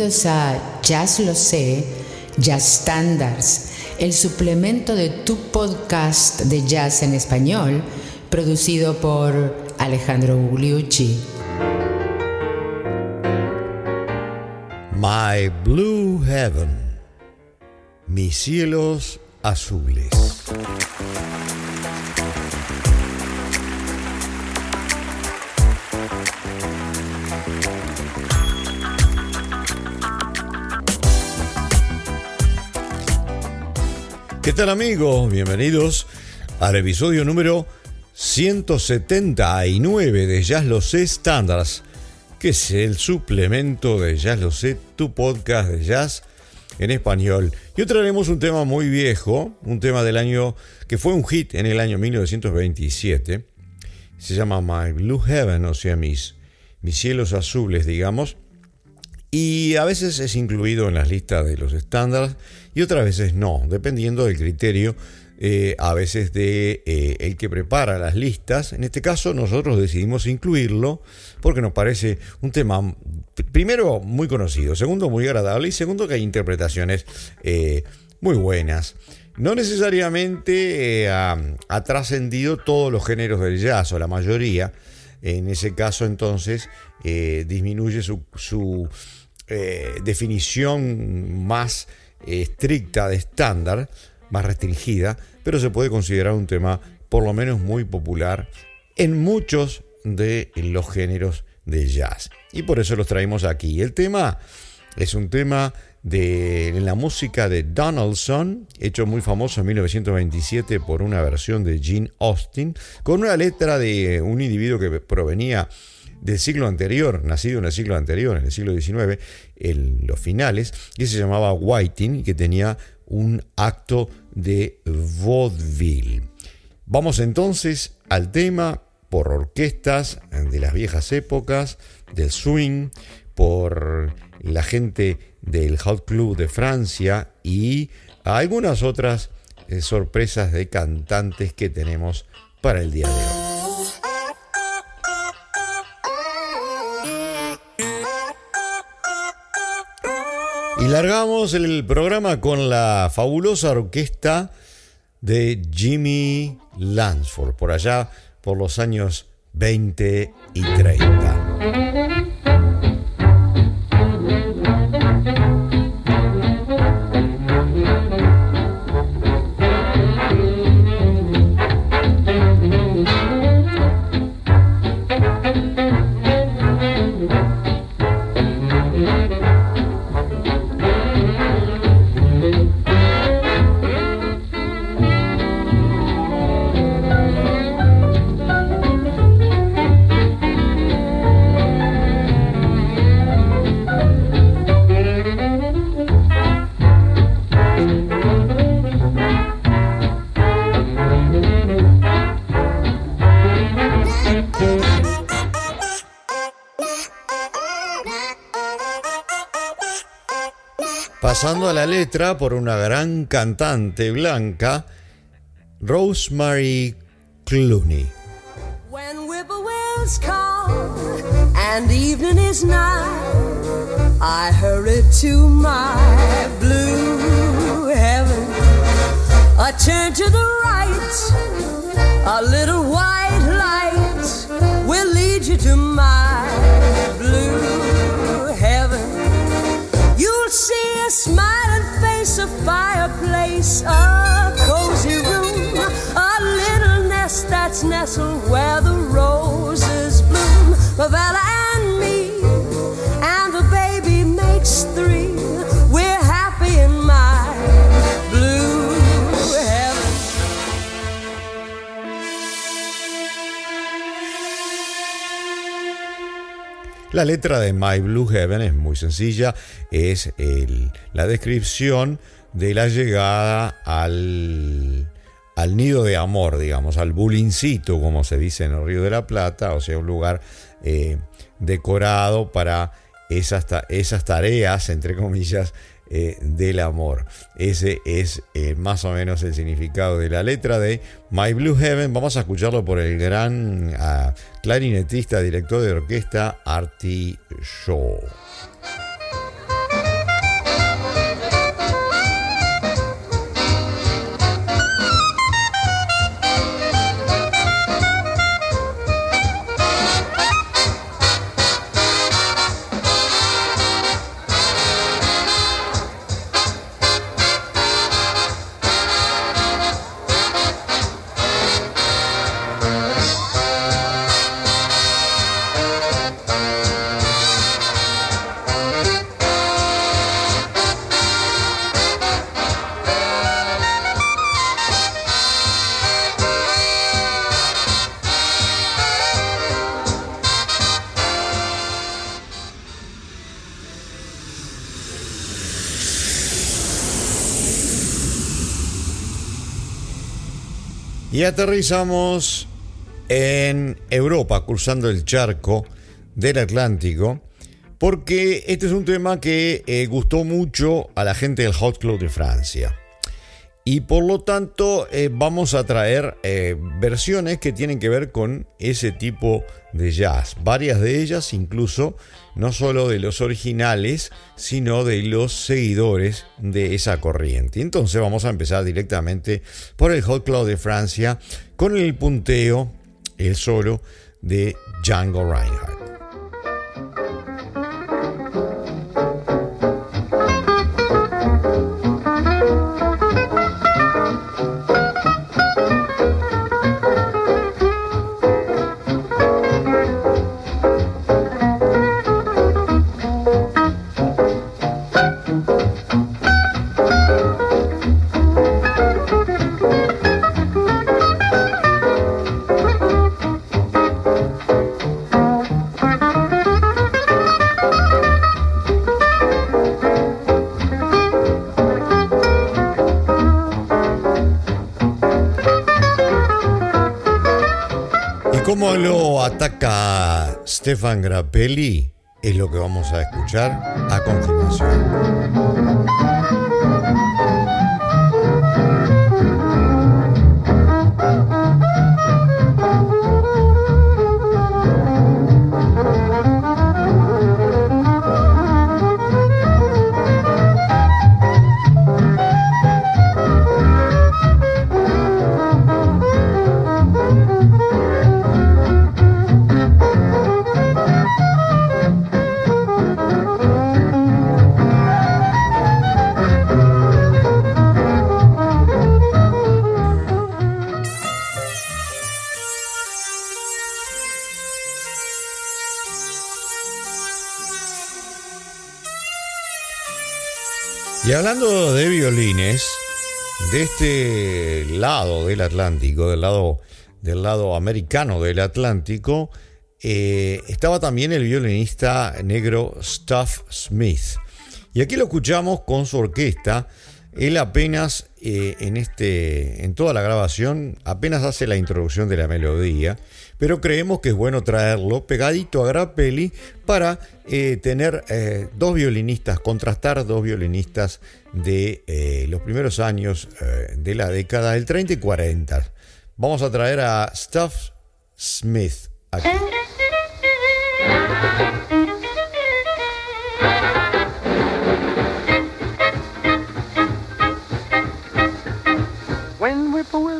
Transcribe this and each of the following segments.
Bienvenidos a Jazz Lo Sé, Jazz Standards, el suplemento de tu podcast de jazz en español, producido por Alejandro Gugliucci. My Blue Heaven, mis cielos azules. ¿Qué tal amigos? Bienvenidos al episodio número 179 de Jazz Lo Sé Standards, que es el suplemento de Jazz Lo Sé, tu podcast de jazz en español. Y hoy traeremos un tema muy viejo, un tema del año que fue un hit en el año 1927. Se llama My Blue Heaven, o sea, mis, mis cielos azules, digamos. Y a veces es incluido en las listas de los estándares y otras veces no, dependiendo del criterio eh, a veces de eh, el que prepara las listas. En este caso nosotros decidimos incluirlo porque nos parece un tema primero muy conocido, segundo muy agradable y segundo que hay interpretaciones eh, muy buenas. No necesariamente ha, trascendido todos los géneros del jazz o la mayoría. En ese caso entonces disminuye su, su definición más estricta de estándar, más restringida, pero se puede considerar un tema por lo menos muy popular en muchos de los géneros de jazz. Y por eso los traemos aquí. El tema es un tema de la música de Donaldson, hecho muy famoso en 1927 por una versión de Gene Austin, con una letra de un individuo que provenía del siglo anterior, nacido en el siglo anterior, en el siglo XIX, en los finales, que se llamaba Whiting que tenía un acto de vaudeville. Vamos entonces al tema por orquestas de las viejas épocas, del swing, por la gente del Hot Club de Francia y algunas otras eh, sorpresas de cantantes que tenemos para el día de hoy. Largamos el programa con la fabulosa orquesta de Jimmy Lansford, por allá por los años 20 y 30. Pasando a la letra por una gran cantante blanca, Rosemary Clooney. When whippoorwills call and evening is nigh, I hurry to my blue heaven. I turn to the right, a little white light will lead you to my blue. See smiling face, a fireplace, a cozy room, a little nest that's nestled where the La letra de My Blue Heaven es muy sencilla, es la descripción de la llegada al, nido de amor, digamos, al bulincito, como se dice en el Río de la Plata, o sea, un lugar eh, decorado para esas tareas, entre comillas, eh, del amor. Ese es eh, más o menos el significado de la letra de My Blue Heaven. Vamos a escucharlo por el gran ah, clarinetista, director de orquesta Artie Shaw. Y aterrizamos en Europa, cruzando el charco del Atlántico, porque este es un tema que eh, gustó mucho a la gente del Hot Club de Francia. Y por lo tanto eh, vamos a traer eh, versiones que tienen que ver con ese tipo de jazz. Varias de ellas incluso no solo de los originales, sino de los seguidores de esa corriente. Entonces vamos a empezar directamente por el Hot Club de Francia con el punteo, el solo de Django Reinhardt. Ataca Stefan Grappelli es lo que vamos a escuchar a continuación. Y hablando de violines, de este lado del Atlántico, del lado, del lado americano del Atlántico, eh, estaba también el violinista negro Stuff Smith. Y aquí lo escuchamos con su orquesta. Él apenas eh, en, este, en toda la grabación apenas hace la introducción de la melodía pero creemos que es bueno traerlo pegadito a Grappelli para eh, tener eh, dos violinistas, contrastar dos violinistas de los primeros años de la década del 30 y 40. Vamos a traer a Stuff Smith aquí.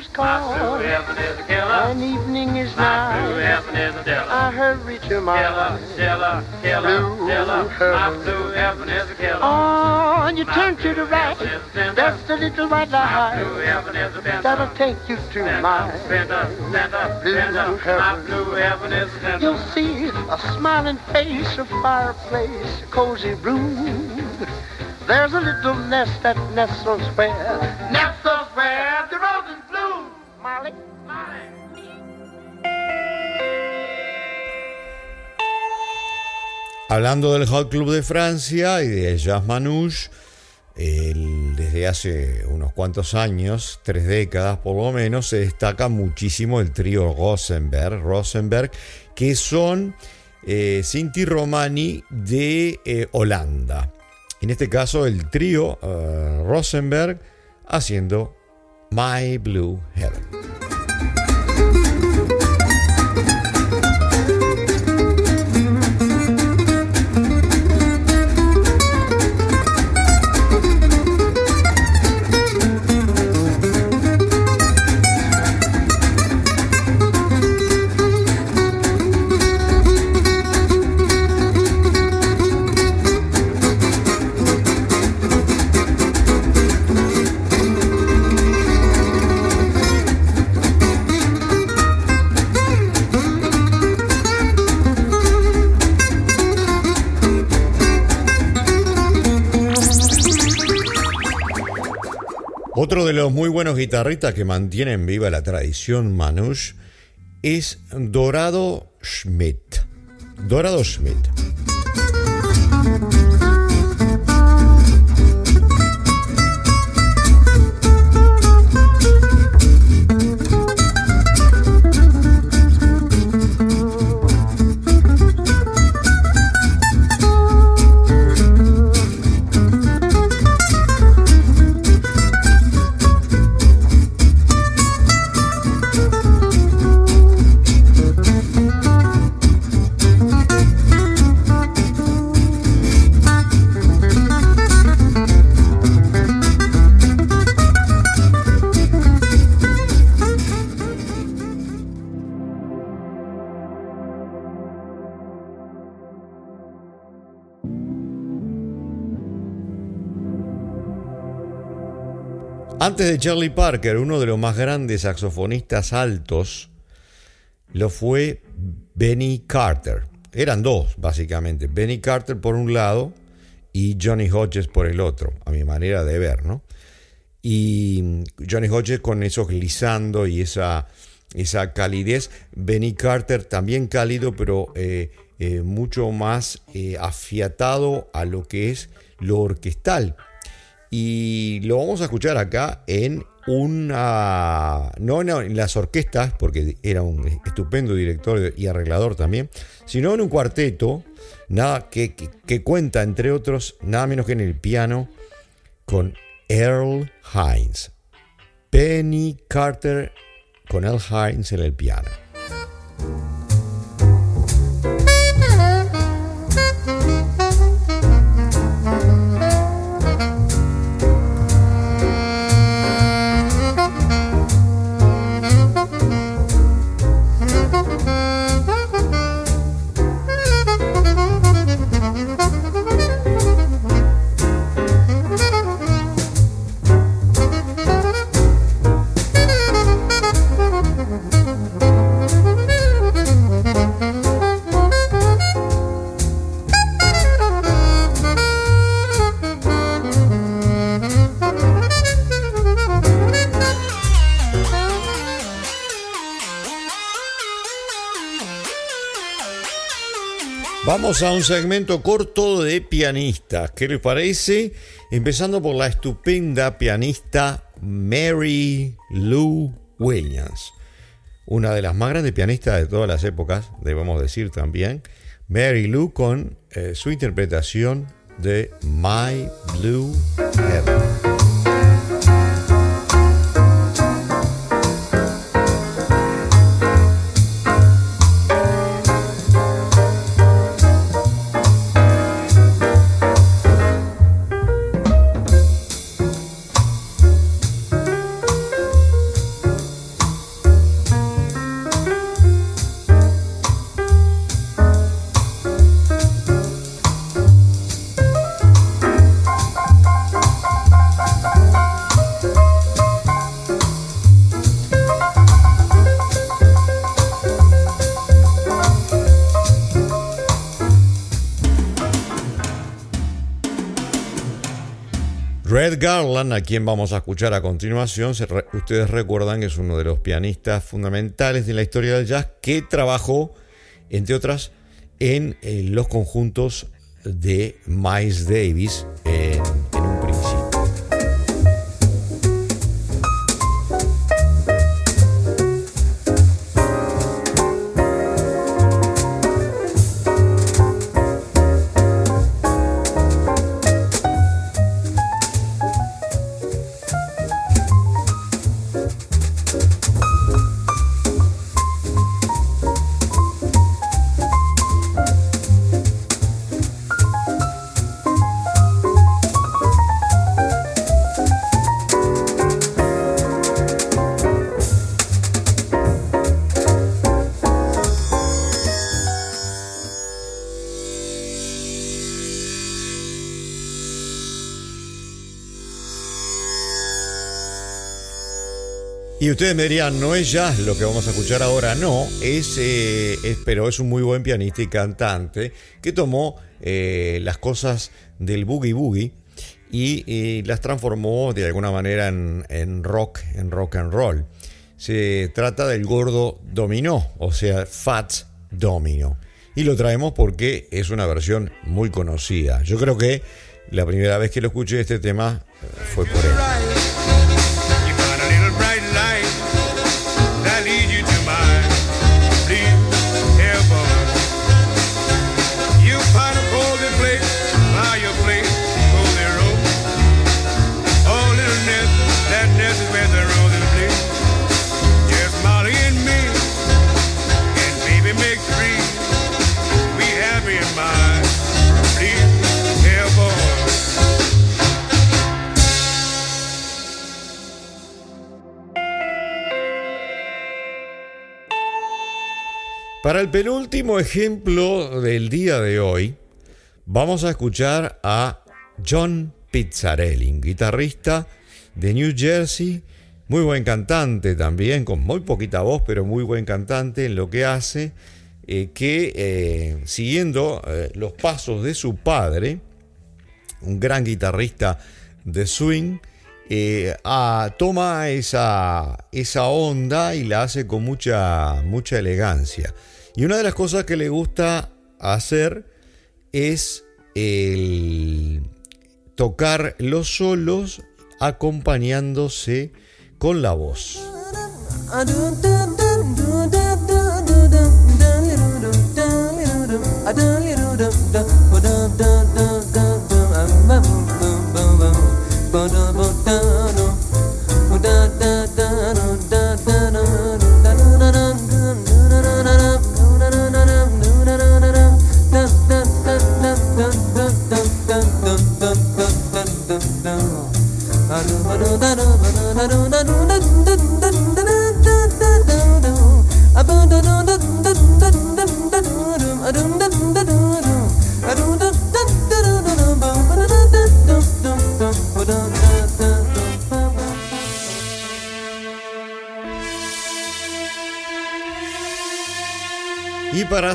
An evening is nigh. I hurry to my killer, killer, blue killer, heaven. blue heaven is a killer. Oh, and you turn to the right. That's the little white Blue light heaven is a fender. that'll take you to my. Blue. My heaven. blue heaven is a fender. You'll see a smiling face, a fireplace, a cozy room. There's a little nest that nestles where, nestles where Hablando del Hot Club de Francia y de Jazz Manouche, desde hace unos cuantos años, tres décadas por lo menos, se destaca muchísimo el trío Rosenberg, Rosenberg que son eh, Sinti Romani de eh, Holanda. En este caso, el trío eh, Rosenberg haciendo My Blue Heaven. Otro de los muy buenos guitarristas que mantienen viva la tradición Manouche es Dorado Schmidt. Dorado Schmidt. Antes de Charlie Parker, uno de los más grandes saxofonistas altos lo fue Benny Carter. Eran dos, básicamente. Benny Carter por un lado y Johnny Hodges por el otro, a mi manera de ver, ¿no? Y Johnny Hodges con esos glissando y esa, esa calidez. Benny Carter también cálido, pero eh, eh, mucho más eh, afiatado a lo que es lo orquestal y lo vamos a escuchar acá en una, no en las orquestas, porque era un estupendo director y arreglador también, sino en un cuarteto, nada, que, que, cuenta, entre otros, nada menos que en el piano, con Earl Hines. Penny Carter con Earl Hines en el piano. Vamos a un segmento corto de pianistas. ¿Qué les parece? Empezando por la estupenda pianista Mary Lou Williams. Una de las más grandes pianistas de todas las épocas, debemos decir también. Mary Lou con eh, su interpretación de My Blue Heaven. Garland, a quien vamos a escuchar a continuación, ustedes recuerdan que es uno de los pianistas fundamentales de la historia del jazz que trabajó, entre otras, en, eh, los conjuntos de Miles Davis Ustedes me dirían, no es jazz lo que vamos a escuchar ahora, no, es, eh, pero es un muy buen pianista y cantante que tomó eh, las cosas del boogie boogie y, las transformó de alguna manera en, rock, en rock and roll. Se trata del gordo dominó, o sea, Fats Domino. Y lo traemos porque es una versión muy conocida. Yo creo que la primera vez que lo escuché este tema eh, fue por él. El penúltimo ejemplo del día de hoy, vamos a escuchar a John Pizzarelli, guitarrista de New Jersey. Muy buen cantante también, con muy poquita voz, pero muy buen cantante en lo que hace, eh, que eh, siguiendo eh, los pasos de su padre, un gran guitarrista de swing, toma esa, esa onda y la hace con mucha, mucha elegancia. Y una de las cosas que le gusta hacer es el tocar los solos acompañándose con la voz.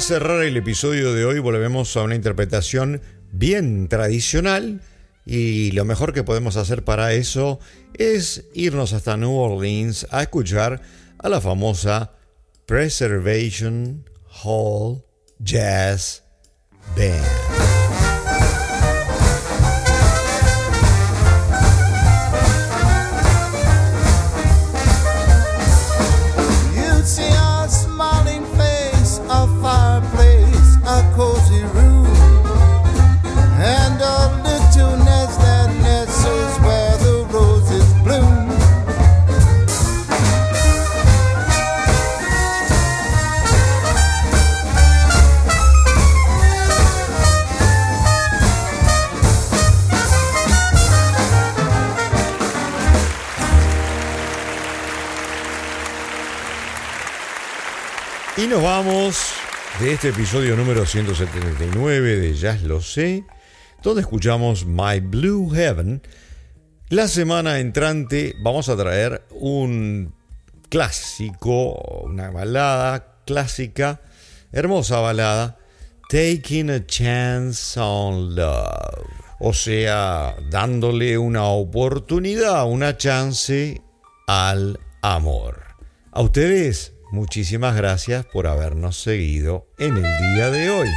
Cerrar el episodio de hoy volvemos a una interpretación bien tradicional y lo mejor que podemos hacer para eso es irnos hasta New Orleans a escuchar a la famosa Preservation Hall Jazz Band. Y nos vamos de este episodio número 179 de Jazz Lo Sé, donde escuchamos My Blue Heaven. La semana entrante vamos a traer un clásico, una balada clásica, hermosa balada, Taking a Chance on Love. O sea, dándole una oportunidad, una chance al amor. A ustedes Muchísimas gracias por habernos seguido en el día de hoy.